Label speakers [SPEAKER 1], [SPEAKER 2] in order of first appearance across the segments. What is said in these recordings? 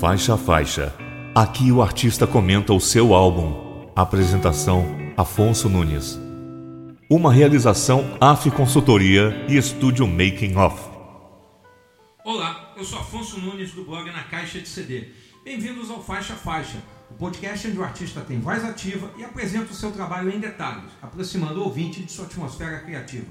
[SPEAKER 1] Faixa a faixa. Aqui o artista comenta o seu álbum. Apresentação: Afonso Nunes. Uma realização AF Consultoria e Estúdio Making Off.
[SPEAKER 2] Olá, eu sou Afonso Nunes do blog Na Caixa de CD. Bem-vindos ao Faixa a Faixa, o podcast onde o artista tem voz ativa e apresenta o seu trabalho em detalhes, aproximando o ouvinte de sua atmosfera criativa.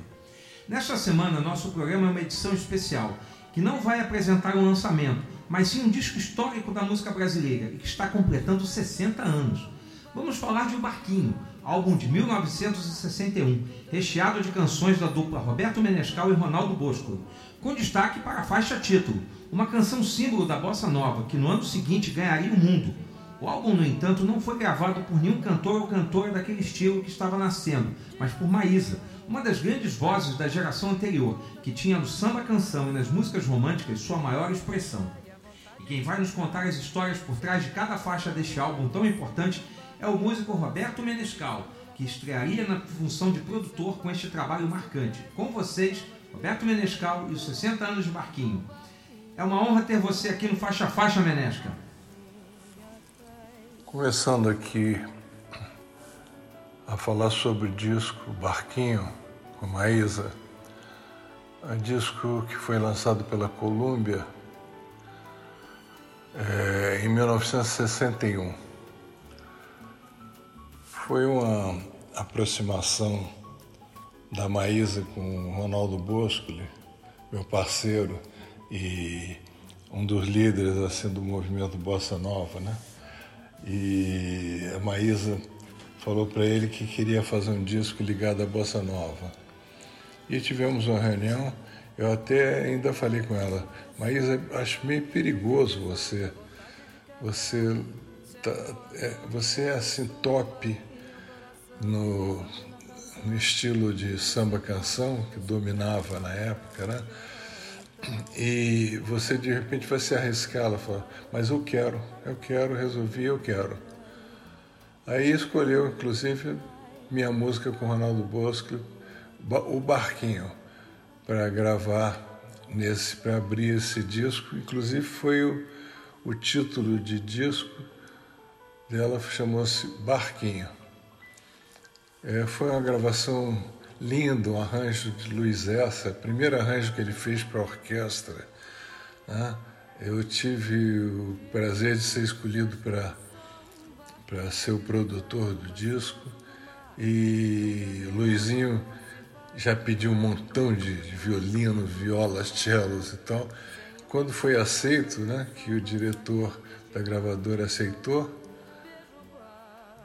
[SPEAKER 2] Nesta semana, nosso programa é uma edição especial que não vai apresentar um lançamento mas sim um disco histórico da música brasileira e que está completando 60 anos. Vamos falar de O Barquinho, álbum de 1961, recheado de canções da dupla Roberto Menescal e Ronaldo Bosco, com destaque para a faixa título, uma canção símbolo da bossa nova que no ano seguinte ganharia o mundo. O álbum, no entanto, não foi gravado por nenhum cantor ou cantora daquele estilo que estava nascendo, mas por Maísa, uma das grandes vozes da geração anterior, que tinha no samba canção e nas músicas românticas sua maior expressão. Quem vai nos contar as histórias por trás de cada faixa deste álbum tão importante é o músico Roberto Menescal, que estrearia na função de produtor com este trabalho marcante. Com vocês, Roberto Menescal e os 60 anos de Barquinho. É uma honra ter você aqui no Faixa Faixa, Menesca.
[SPEAKER 3] Começando aqui a falar sobre o disco Barquinho, com Maísa, um disco que foi lançado pela Columbia é, em 1961. Foi uma aproximação da Maísa com o Ronaldo Boscoli, meu parceiro e um dos líderes assim do movimento Bossa Nova, né? E a Maísa falou para ele que queria fazer um disco ligado à Bossa Nova. E tivemos uma reunião eu até ainda falei com ela, mas acho meio perigoso você. Você, tá, é, você é assim top no, no estilo de samba canção que dominava na época, né? E você de repente vai se arriscar, ela fala, mas eu quero, eu quero, resolvi, eu quero. Aí escolheu, inclusive, minha música com Ronaldo Bosco, O Barquinho para gravar nesse, para abrir esse disco. Inclusive foi o, o título de disco dela chamou-se Barquinho. É, foi uma gravação linda, um arranjo de Luiz Essa, primeiro arranjo que ele fez para a orquestra. Né? Eu tive o prazer de ser escolhido para para ser o produtor do disco e Luizinho já pedi um montão de, violino, violas, cellos e tal. Quando foi aceito, né, que o diretor da gravadora aceitou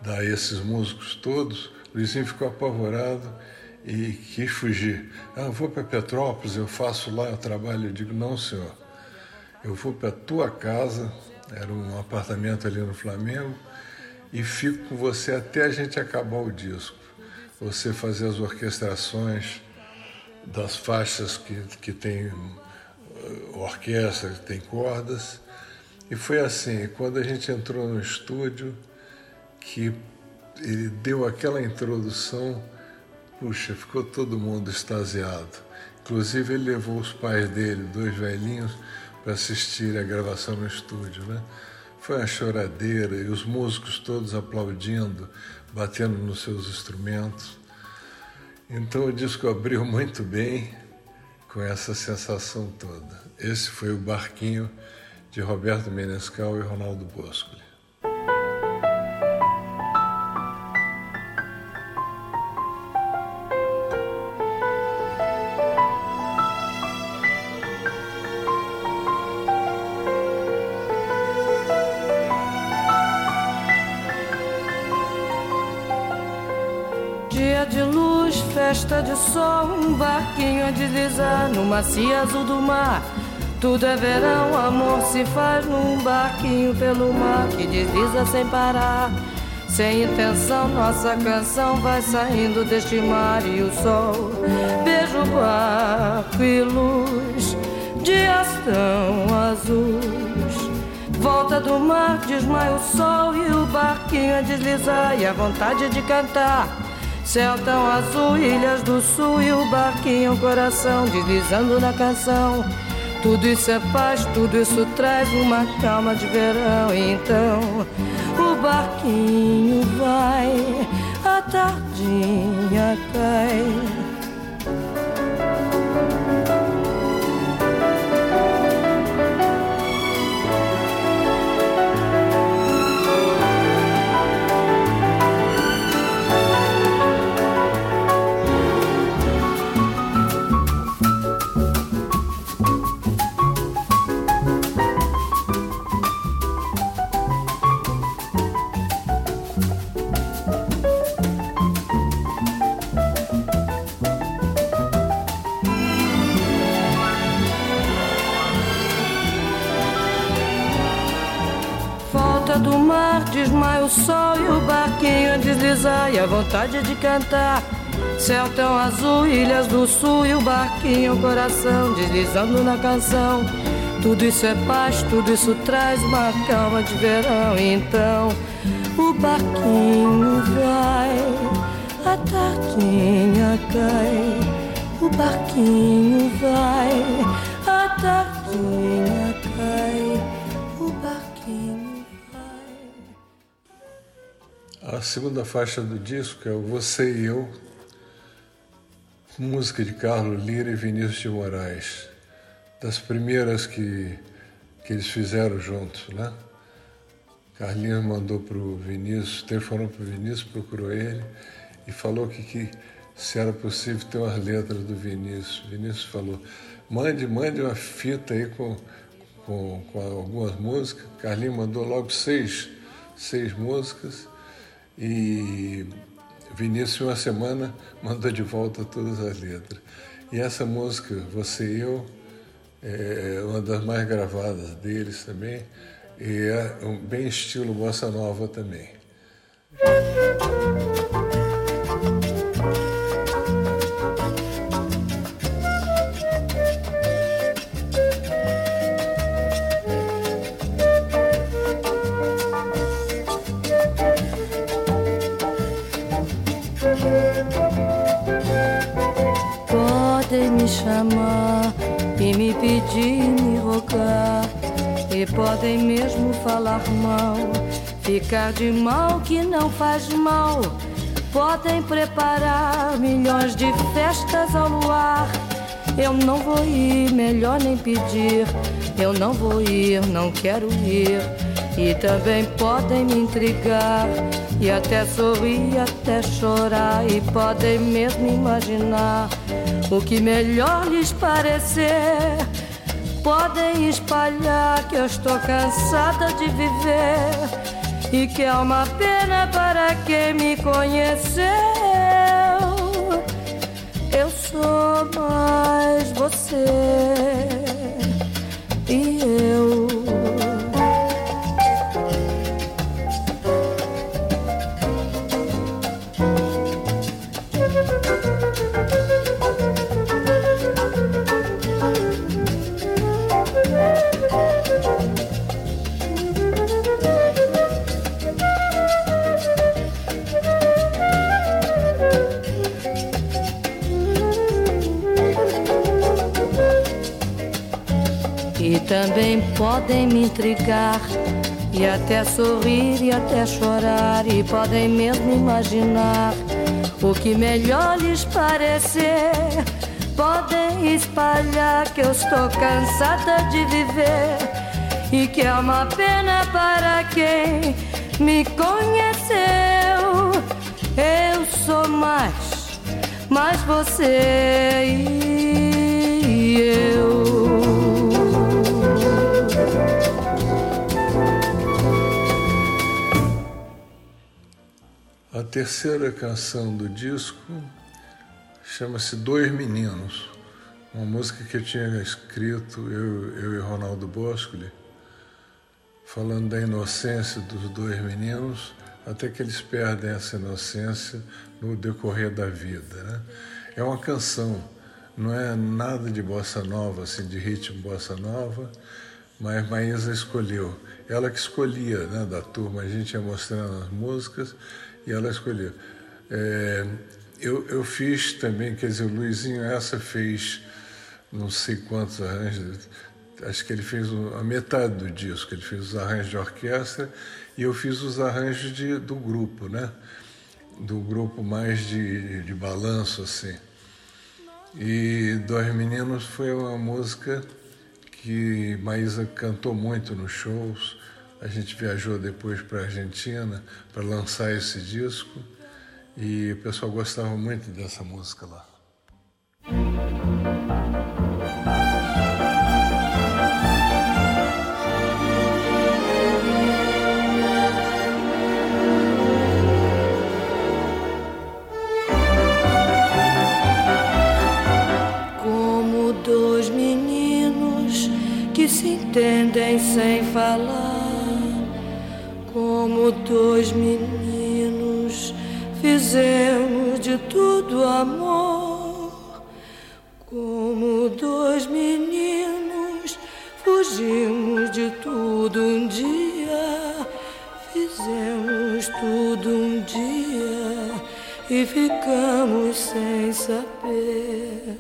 [SPEAKER 3] dar esses músicos todos, Luizinho ficou apavorado e quis fugir. Ah, eu vou para Petrópolis, eu faço lá o trabalho. Eu digo, não, senhor, eu vou para a tua casa, era um apartamento ali no Flamengo, e fico com você até a gente acabar o disco você fazer as orquestrações das faixas que, que tem uh, orquestra, que tem cordas. E foi assim, quando a gente entrou no estúdio, que ele deu aquela introdução, puxa, ficou todo mundo extasiado. Inclusive ele levou os pais dele, dois velhinhos, para assistir a gravação no estúdio, né? Foi uma choradeira e os músicos todos aplaudindo, batendo nos seus instrumentos. Então o disco abriu muito bem com essa sensação toda. Esse foi o Barquinho de Roberto Menescal e Ronaldo Bosco.
[SPEAKER 4] Festa de sol, um barquinho a deslizar no macio azul do mar. Tudo é verão, amor se faz num barquinho pelo mar que desliza sem parar. Sem intenção, nossa canção vai saindo deste mar e o sol. Beijo, barco e luz, dias tão azuis. Volta do mar, desmaia o sol e o barquinho a deslizar e a vontade de cantar. Céu tão azul, ilhas do sul e o barquinho, coração deslizando na canção. Tudo isso é paz, tudo isso traz uma calma de verão. Então o barquinho vai, a tardinha cai. A vontade de cantar. Céu tão azul, ilhas do sul e o barquinho, coração deslizando na canção. Tudo isso é paz, tudo isso traz uma calma de verão. Então o barquinho vai, a tardinha cai. O barquinho vai, a tardinha
[SPEAKER 3] segunda faixa do disco é o Você e Eu, música de Carlos Lira e Vinícius de Moraes, das primeiras que, que eles fizeram juntos, né? Carlinhos mandou para o Vinícius, telefonou para o Vinícius, procurou ele e falou que, que se era possível ter umas letras do Vinícius. O Vinícius falou, mande, mande uma fita aí com, com, com algumas músicas. Carlinhos mandou logo seis, seis músicas e Vinícius, uma semana, mandou de volta todas as letras. E essa música, Você e Eu, é uma das mais gravadas deles também, e é um bem estilo bossa nova também.
[SPEAKER 4] Podem mesmo falar mal, ficar de mal que não faz mal. Podem preparar milhões de festas ao luar. Eu não vou ir, melhor nem pedir. Eu não vou ir, não quero ir. E também podem me intrigar e até sorrir, até chorar. E podem mesmo imaginar o que melhor lhes parecer. Podem espalhar que eu estou cansada de viver e que é uma pena para quem me conheceu. Eu sou mais você até sorrir e até chorar e podem mesmo imaginar o que melhor lhes parecer. Podem espalhar que eu estou cansada de viver e que é uma pena para quem me conheceu. Eu sou mais, mais você e eu.
[SPEAKER 3] Terceira canção do disco chama-se Dois Meninos, uma música que eu tinha escrito, eu, eu e Ronaldo Boscoli, falando da inocência dos dois meninos, até que eles perdem essa inocência no decorrer da vida. Né? É uma canção, não é nada de bossa nova, assim, de ritmo bossa nova, mas Maísa escolheu. Ela que escolhia né, da turma, a gente ia mostrando as músicas e ela escolheu. É, eu, eu fiz também, quer dizer, o Luizinho essa fez não sei quantos arranjos, acho que ele fez a metade do disco. Ele fez os arranjos de orquestra e eu fiz os arranjos de, do grupo, né? Do grupo mais de, de balanço, assim. E Dois Meninos foi uma música que Maísa cantou muito nos shows. A gente viajou depois para a Argentina para lançar esse disco e o pessoal gostava muito dessa música lá.
[SPEAKER 4] entendem sem falar, como dois meninos fizemos de tudo amor, como dois meninos fugimos de tudo um dia, fizemos tudo um dia e ficamos sem saber.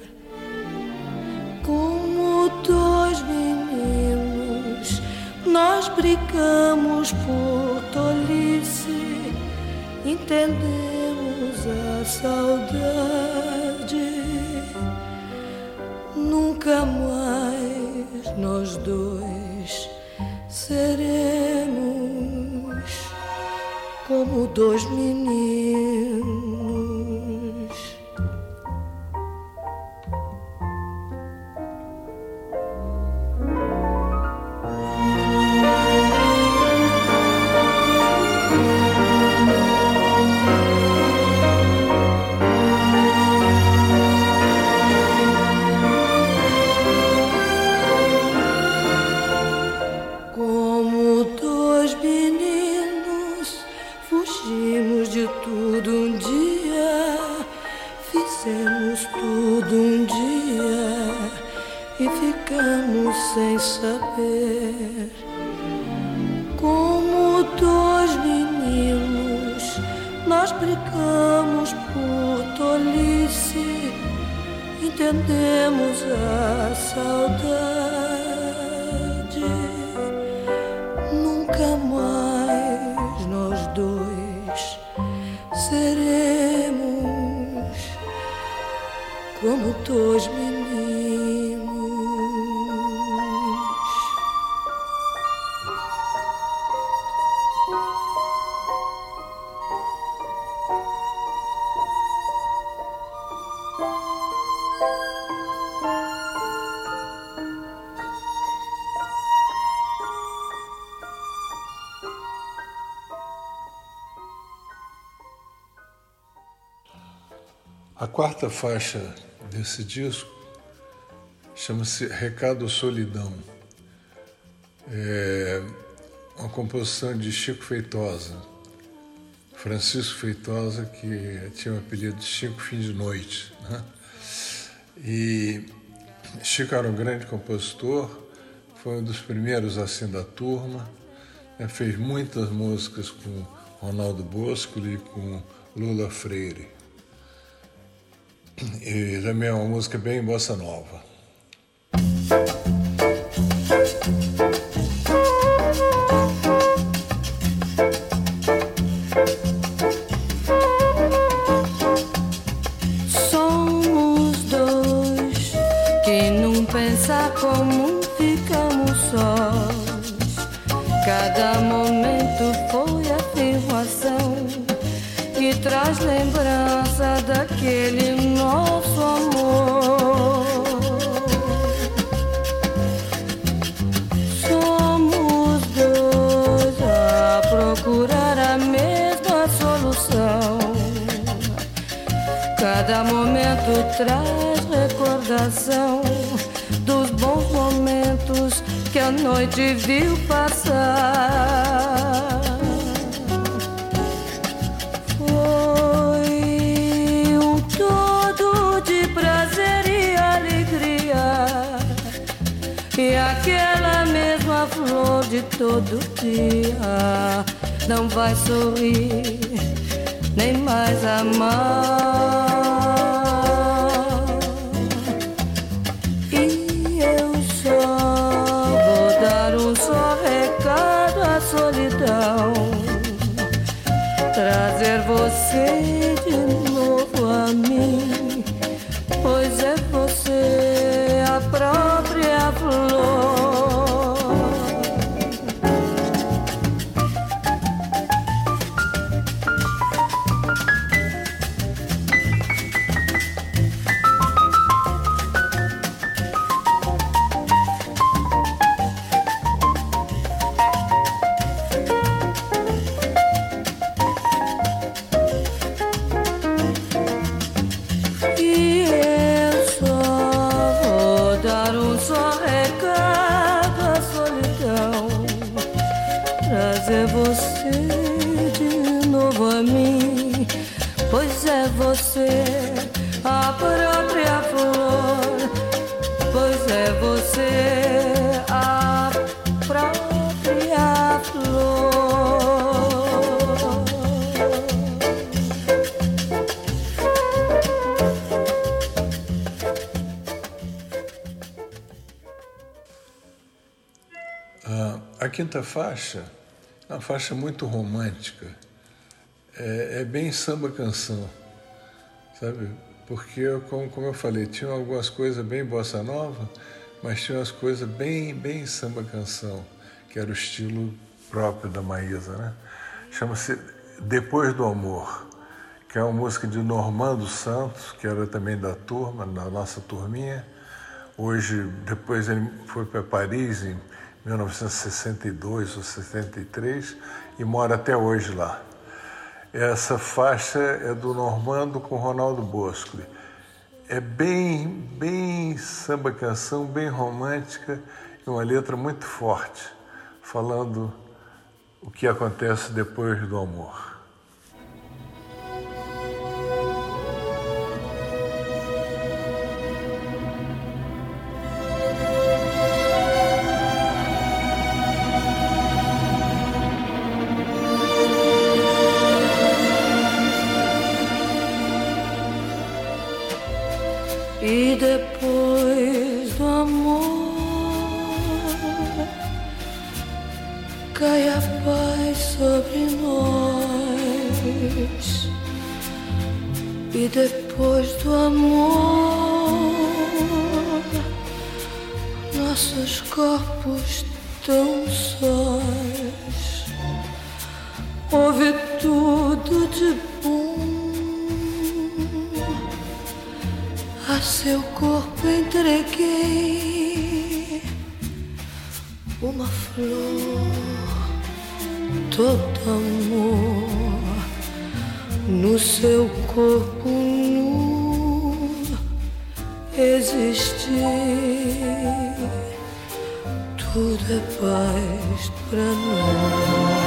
[SPEAKER 4] Como dois nós brigamos por entendemos a saudade. Nunca mais nós dois seremos como dois meninos. Dois meninos, nós brigamos por tolice, entendemos a saudade. Nunca mais nós dois seremos como dois meninos.
[SPEAKER 3] Quarta faixa desse disco chama-se Recado Solidão. É uma composição de Chico Feitosa, Francisco Feitosa, que tinha o apelido de Chico Fim de Noite. Né? E Chico era um grande compositor, foi um dos primeiros assim da turma, né? fez muitas músicas com Ronaldo Bosco e com Lula Freire. E também é uma música bem bossa nova.
[SPEAKER 4] Solidão. Trazer você
[SPEAKER 3] quinta faixa uma faixa muito romântica. É, é bem samba canção, sabe? Porque, como, como eu falei, tinha algumas coisas bem bossa nova, mas tinha umas coisas bem, bem samba canção, que era o estilo próprio da Maísa, né? Chama-se Depois do Amor, que é uma música de Normando Santos, que era também da turma, da nossa turminha. Hoje, depois ele foi para Paris, em 1962 ou 63 e mora até hoje lá. Essa faixa é do Normando com Ronaldo Bosco. É bem, bem samba canção, bem romântica e uma letra muito forte, falando o que acontece depois do amor.
[SPEAKER 4] tão sós. Houve tudo de bom. A seu corpo entreguei uma flor, todo amor no seu corpo nu existir por paz para nós.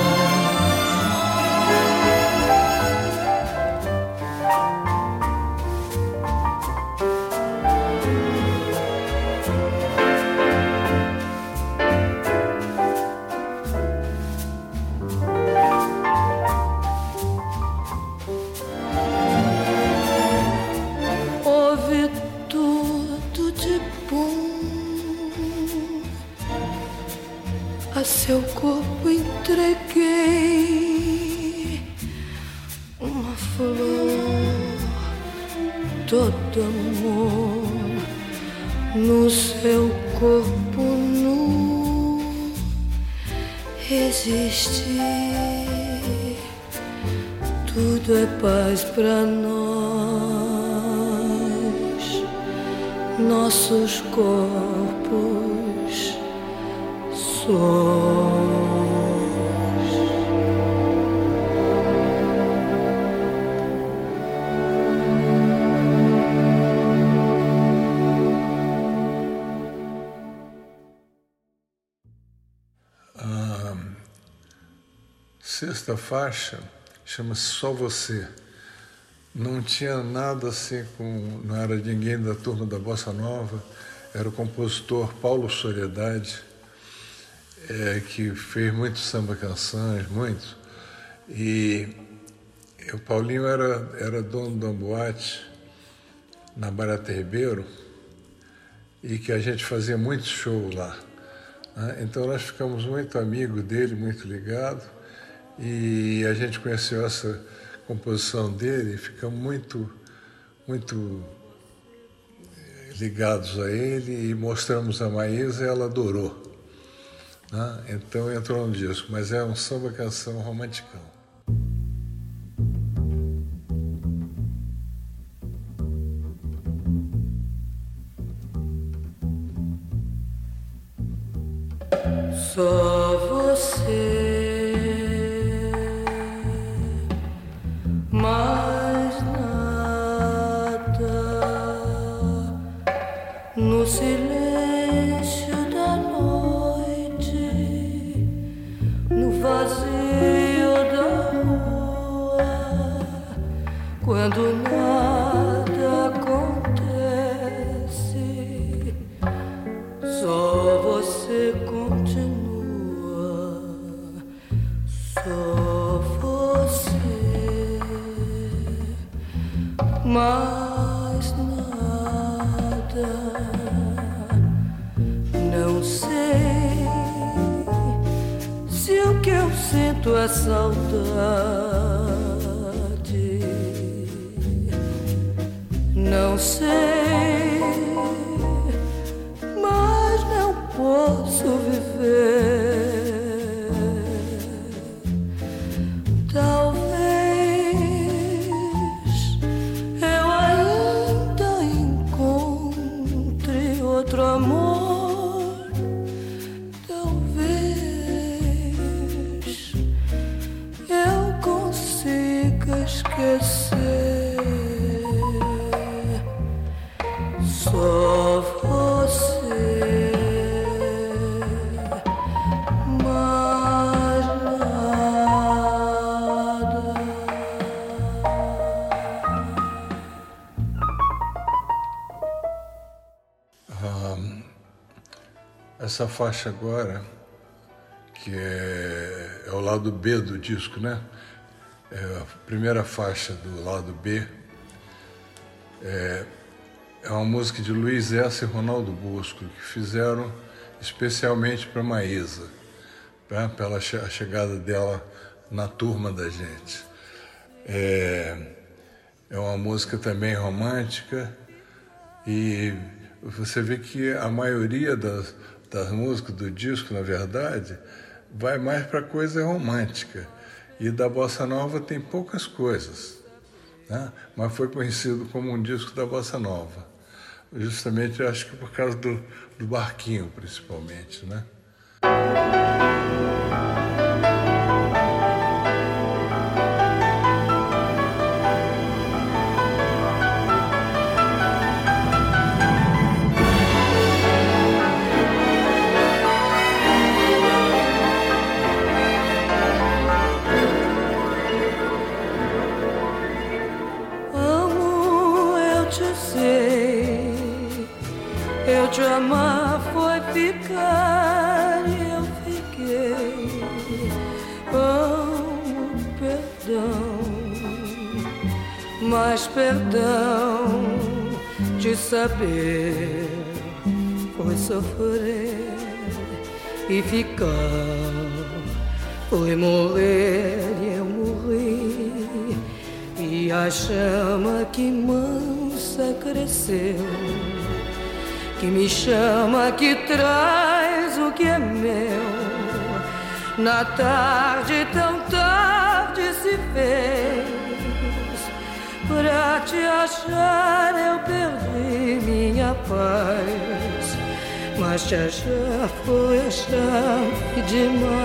[SPEAKER 4] seu corpo entreguei uma flor, todo amor no seu corpo nu existe. Tudo é paz para nós, nossos corpos
[SPEAKER 3] sexta faixa chama-se Só Você. Não tinha nada assim com. Não era ninguém da turma da Bossa Nova, era o compositor Paulo Soledade, é, que fez muito samba canções, muito. E o Paulinho era, era dono da boate na Barata Ribeiro e que a gente fazia muito show lá. Né? Então nós ficamos muito amigos dele, muito ligados, e a gente conheceu essa composição dele e ficamos muito, muito eh, ligados a ele e mostramos a Maísa e ela adorou. Né? Então entrou no disco, mas é um samba canção romanticão.
[SPEAKER 4] Só você.
[SPEAKER 3] Essa faixa agora, que é, é o lado B do disco, né? É a primeira faixa do lado B. É, é uma música de Luiz Essa e Ronaldo Bosco, que fizeram especialmente para Maísa, pela che a chegada dela na turma da gente. É, é uma música também romântica e você vê que a maioria das, das músicas do disco, na verdade, vai mais para coisa romântica. E da Bossa Nova tem poucas coisas, né? mas foi conhecido como um disco da Bossa Nova. Justamente, acho que por causa do, do barquinho, principalmente, né?
[SPEAKER 4] Perdão de saber foi sofrer e ficar. Foi morrer e eu morri. E a chama que mansa cresceu, que me chama, que traz o que é meu. Na tarde, tão tarde se fez. Pra te achar, eu perdi minha paz. Mas te achar foi achar demais.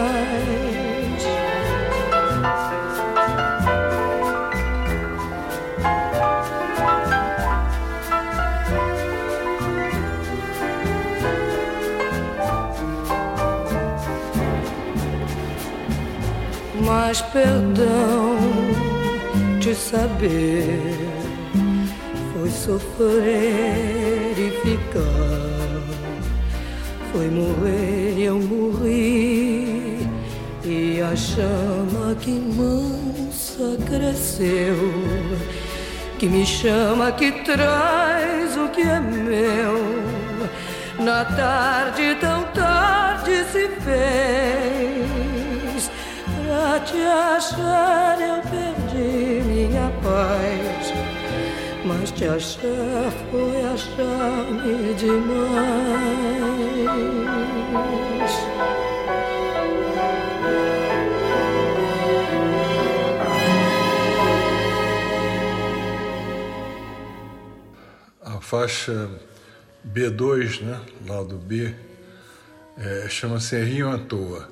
[SPEAKER 4] Mas perdão de saber foi sofrer e ficar, foi morrer e eu morri, e a chama que mansa cresceu, que me chama, que traz o que é meu. na tarde tão tarde se fez. Pra te achar eu perdi paz. Mas te achar foi achar-me demais.
[SPEAKER 3] A faixa B2, né, lado B, é, chama-se Rio à Toa.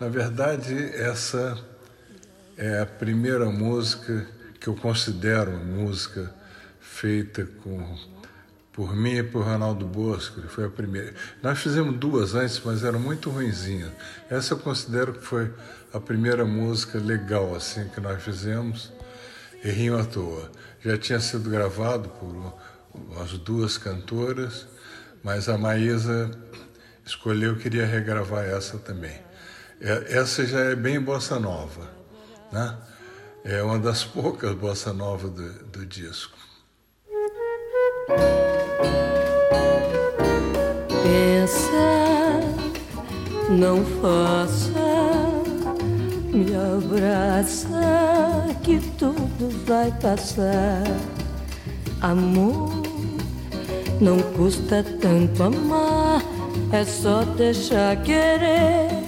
[SPEAKER 3] Na verdade, essa é a primeira música que eu considero música feita com, por mim e por Ronaldo Bosco, foi a primeira. Nós fizemos duas antes, mas eram muito ruinzinhas. Essa eu considero que foi a primeira música legal assim que nós fizemos, Rio à Toa. Já tinha sido gravado por as duas cantoras, mas a Maísa escolheu, queria regravar essa também. É, essa já é bem bossa nova, né? É uma das poucas bossa nova do, do disco.
[SPEAKER 4] Pensa, não faça, me abraça, que tudo vai passar. Amor, não custa tanto amar, é só deixar querer,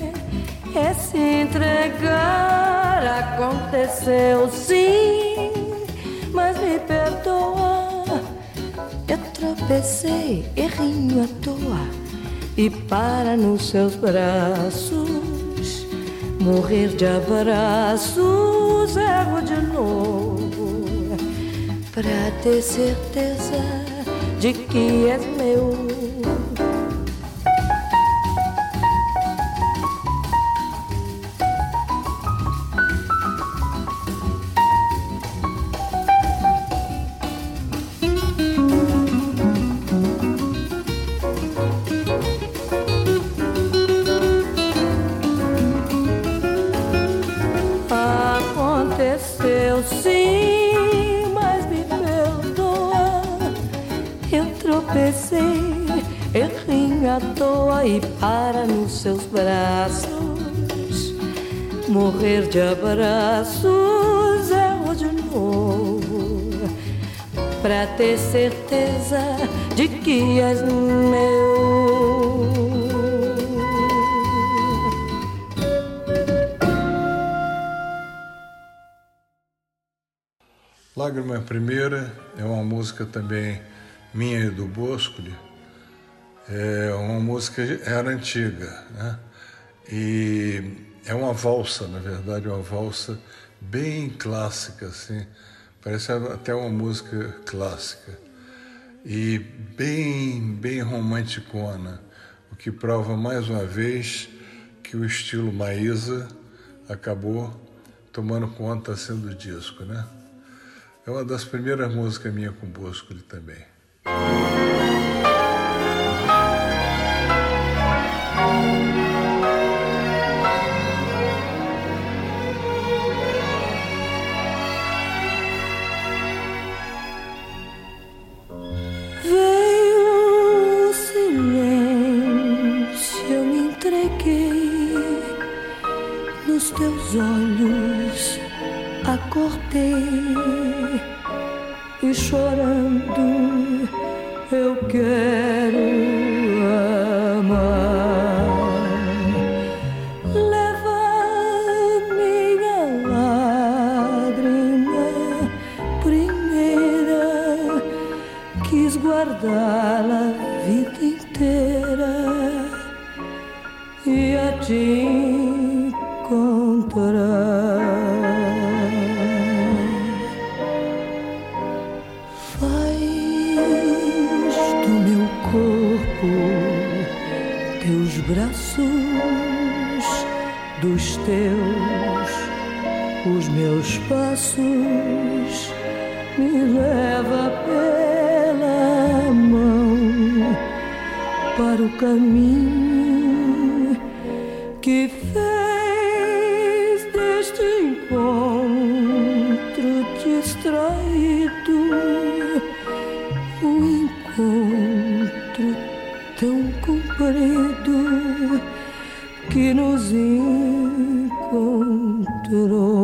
[SPEAKER 4] é se entregar. Aconteceu sim, mas me perdoa. Eu tropecei, errinho à toa, e para nos seus braços, morrer de abraços, erro de novo pra ter certeza de que és meu. Aconteceu sim, mas me perdoa. Eu tropecei, errei à toa e para nos seus braços. Morrer de abraços, erro de novo. Pra ter certeza de que és meu.
[SPEAKER 3] Lágrima Primeira é uma música também minha e do Boscoli. É uma música era antiga, né? E é uma valsa, na verdade, uma valsa bem clássica, assim. Parece até uma música clássica. E bem, bem romanticona, o que prova mais uma vez que o estilo Maísa acabou tomando conta assim do disco, né? É uma das primeiras músicas minha com Bosco também.
[SPEAKER 4] Chorando eu quero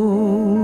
[SPEAKER 4] Oh.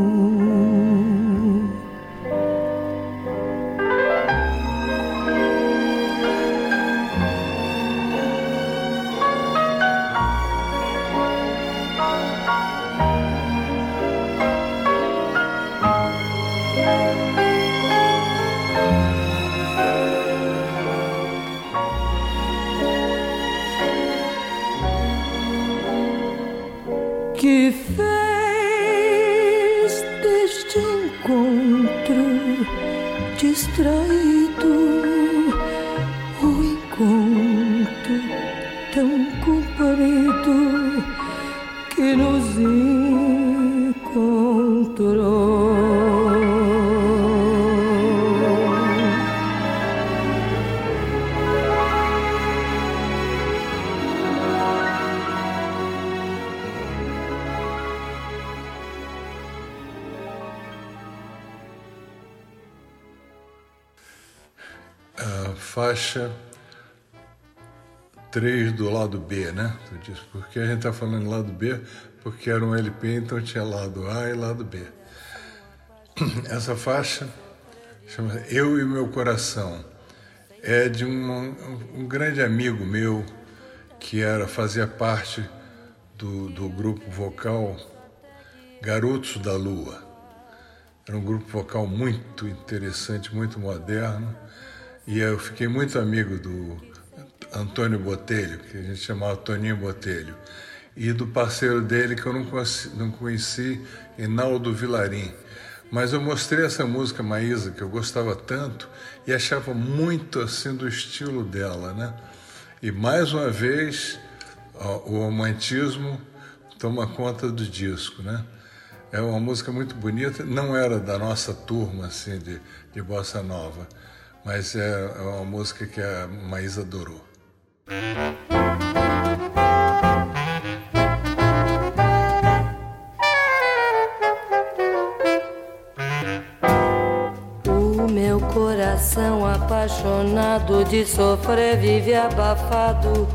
[SPEAKER 3] Faixa 3 do lado B, né? Tu disse, porque a gente está falando lado B, porque era um LP, então tinha lado A e lado B. Essa faixa chama Eu e Meu Coração. É de um, um grande amigo meu que era fazia parte do, do grupo vocal Garotos da Lua. Era um grupo vocal muito interessante, muito moderno e eu fiquei muito amigo do Antônio Botelho, que a gente chamava Toninho Botelho, e do parceiro dele que eu não conheci, não conheci Inaldo Vilarim. Mas eu mostrei essa música Maísa, que eu gostava tanto, e achava muito assim do estilo dela, né? E mais uma vez, o romantismo toma conta do disco, né? É uma música muito bonita, não era da nossa turma, assim, de, de bossa nova, mas é, é uma música que a Maísa adorou.
[SPEAKER 4] O meu coração apaixonado de sofrer vive abafado,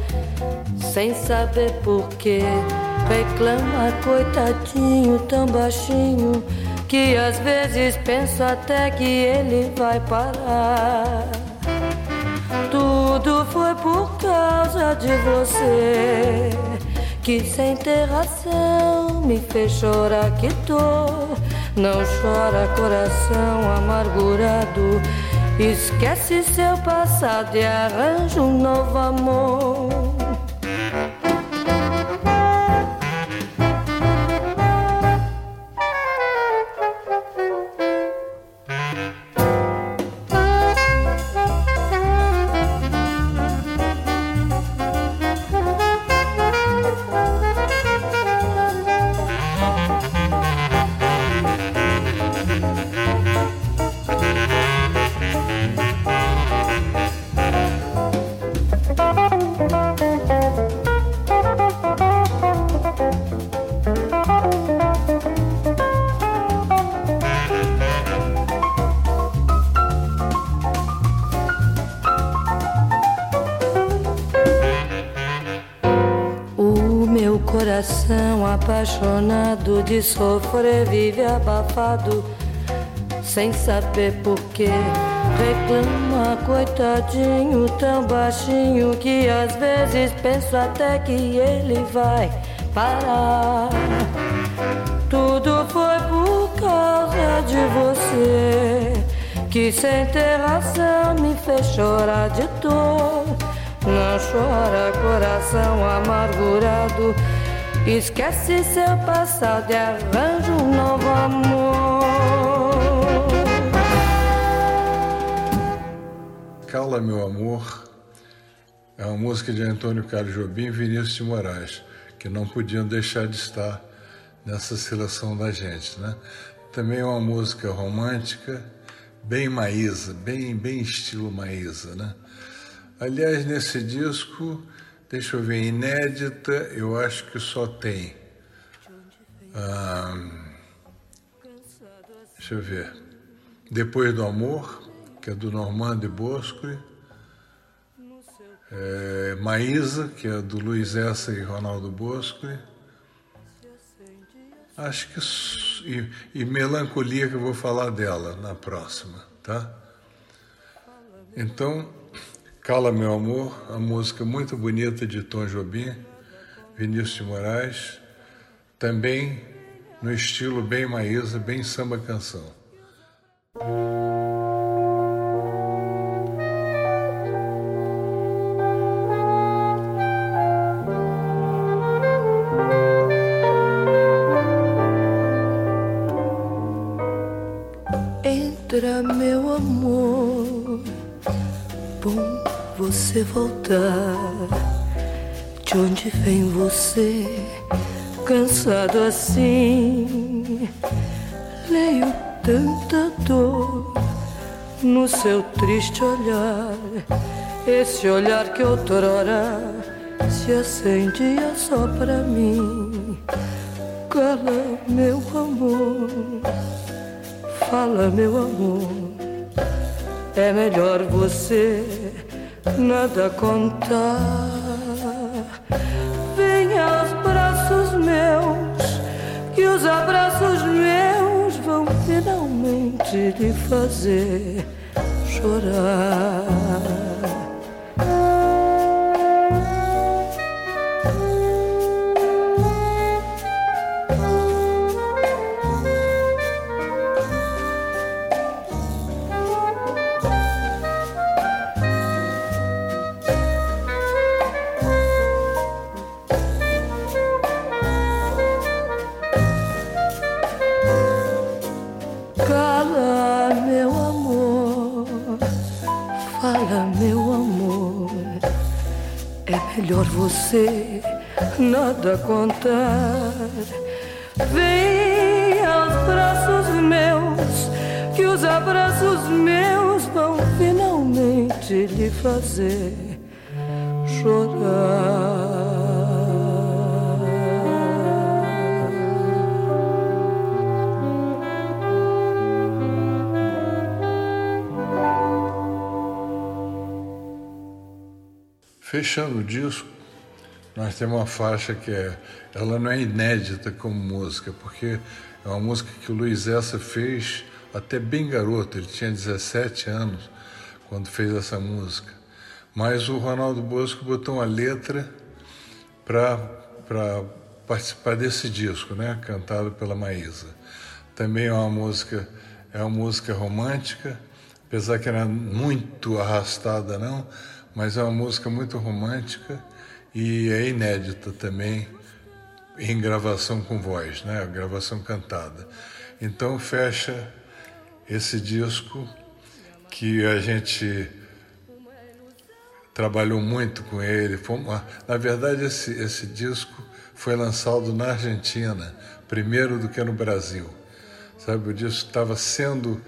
[SPEAKER 4] sem saber porquê. Reclama, coitadinho, tão baixinho que às vezes penso até que ele vai parar. Tudo foi por causa de você, que sem ter razão me fez chorar que tô. Não chora coração amargurado, esquece seu passado e arranja um novo amor. Apaixonado de sofrer vive abafado sem saber porquê. Reclama, coitadinho, tão baixinho que às vezes penso até que ele vai parar. Tudo foi por causa de você que sem ter razão me fez chorar de dor. Não chora, coração amargurado Esquece seu passado e arranja um novo amor.
[SPEAKER 3] Cala, meu amor, é uma música de Antônio Carlos Jobim e Vinícius de Moraes, que não podiam deixar de estar nessa seleção da gente, né? Também é uma música romântica, bem Maísa, bem, bem estilo Maísa, né? Aliás, nesse disco Deixa eu ver, inédita, eu acho que só tem. Ah, deixa eu ver. Depois do Amor, que é do Normando Bosco. É, Maísa, que é do Luiz Essa e Ronaldo Bosco. Acho que e, e melancolia que eu vou falar dela na próxima, tá? Então, Cala Meu Amor, a música muito bonita de Tom Jobim, Vinícius de Moraes, também no estilo bem Maísa, bem samba canção.
[SPEAKER 4] Entra, meu amor, você voltar. De onde vem você, cansado assim? Leio tanta dor no seu triste olhar. Esse olhar que outrora se acendia só pra mim. Cala, meu amor, fala, meu amor. É melhor você nada contar. Venha aos braços meus, que os abraços meus vão finalmente lhe fazer chorar. Você nada contar. Vem aos braços meus, que os abraços meus vão finalmente lhe fazer chorar.
[SPEAKER 3] Fechando o disco, nós temos uma faixa que é, ela não é inédita como música, porque é uma música que o Luiz Essa fez até bem garoto, ele tinha 17 anos quando fez essa música. Mas o Ronaldo Bosco botou uma letra para participar desse disco, né, cantado pela Maísa. Também é uma música, é uma música romântica, apesar que era muito arrastada não, mas é uma música muito romântica e é inédita também em gravação com voz, né? gravação cantada. Então fecha esse disco que a gente trabalhou muito com ele. Na verdade, esse, esse disco foi lançado na Argentina, primeiro do que no Brasil. Sabe, o disco estava sendo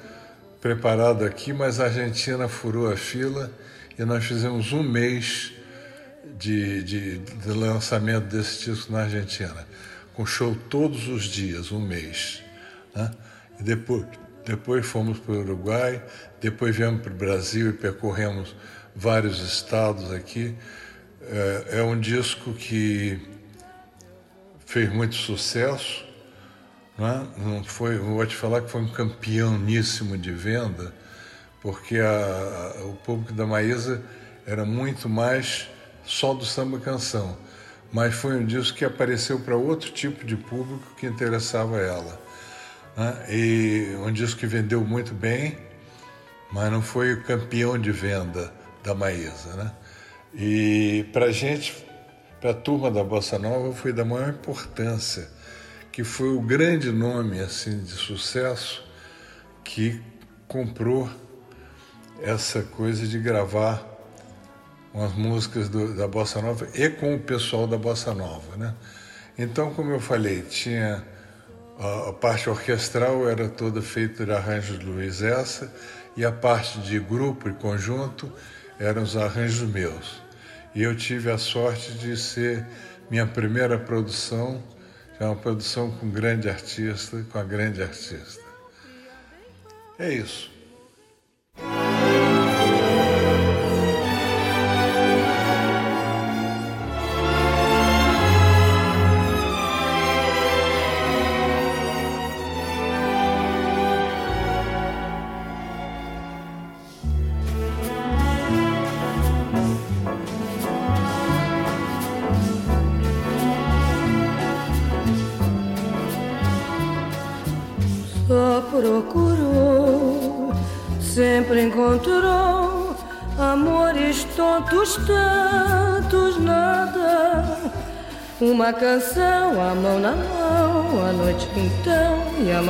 [SPEAKER 3] preparado aqui, mas a Argentina furou a fila e nós fizemos um mês de, de, de lançamento desse disco na Argentina, com show todos os dias, um mês. Né? E depois, depois fomos para o Uruguai, depois viemos para o Brasil e percorremos vários estados aqui. É, é um disco que fez muito sucesso. Né? Não foi, vou te falar que foi um campeoníssimo de venda porque a, a, o público da Maísa era muito mais só do samba canção, mas foi um disco que apareceu para outro tipo de público que interessava ela. Né? E um disco que vendeu muito bem, mas não foi o campeão de venda da Maísa. Né? E para a gente, para a turma da Bossa Nova, foi da maior importância, que foi o grande nome assim de sucesso que comprou essa coisa de gravar umas músicas do, da Bossa Nova e com o pessoal da Bossa Nova, né? Então, como eu falei, tinha a, a parte orquestral era toda feita de arranjos de Luiz Essa e a parte de grupo e conjunto eram os arranjos meus. E eu tive a sorte de ser minha primeira produção, é uma produção com grande artista, com a grande artista. É isso.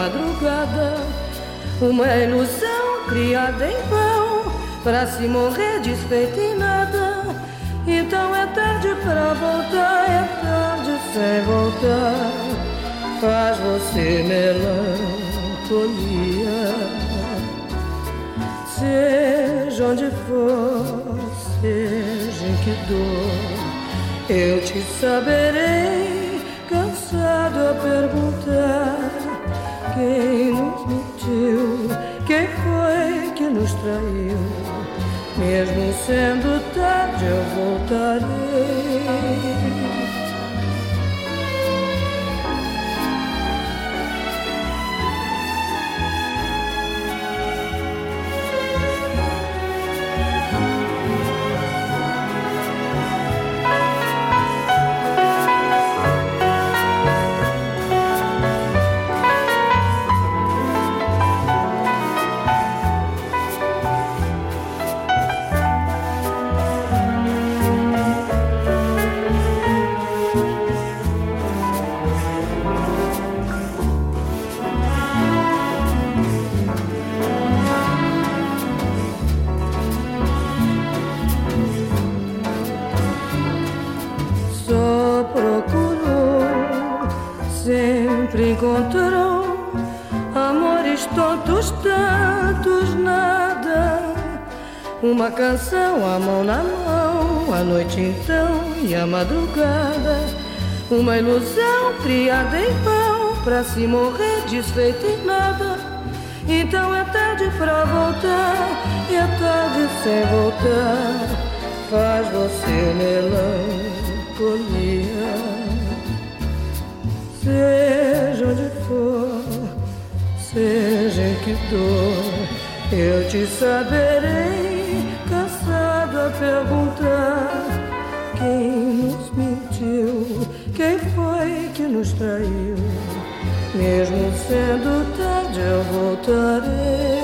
[SPEAKER 4] Madrugada. Uma ilusão criada em vão, pra se morrer desfeita em nada. Então é tarde pra voltar, é tarde sem voltar. Faz você melancolia. Seja onde for, seja em que dor, eu te saberei. Cansado a perguntar quem nos mentiu, quem foi que nos traiu. Mesmo sendo tarde, eu voltarei. Uma canção, a mão na mão, a noite então e a madrugada. Uma ilusão criada em vão, pra se morrer desfeita em nada. Então é tarde pra voltar, e é tarde sem voltar. Faz você melancolia. Seja onde for, seja em que dor, eu te saberei perguntar quem nos mentiu, quem foi que nos traiu. Mesmo sendo tarde, eu voltarei.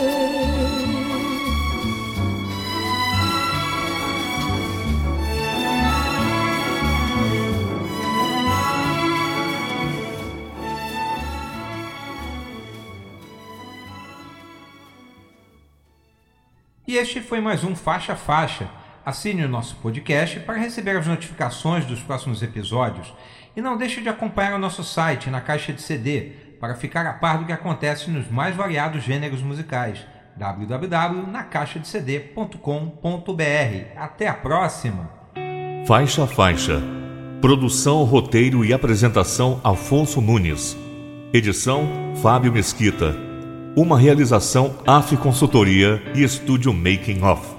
[SPEAKER 2] E este foi mais um Faixa Faixa Assine o nosso podcast para receber as notificações dos próximos episódios e não deixe de acompanhar o nosso site na caixa de CD para ficar a par do que acontece nos mais variados gêneros musicais. www.nacaixadecd.com.br. Até a próxima.
[SPEAKER 1] Faixa faixa. Produção, roteiro e apresentação Afonso Nunes. Edição Fábio Mesquita. Uma realização AF Consultoria e Estúdio Making Off.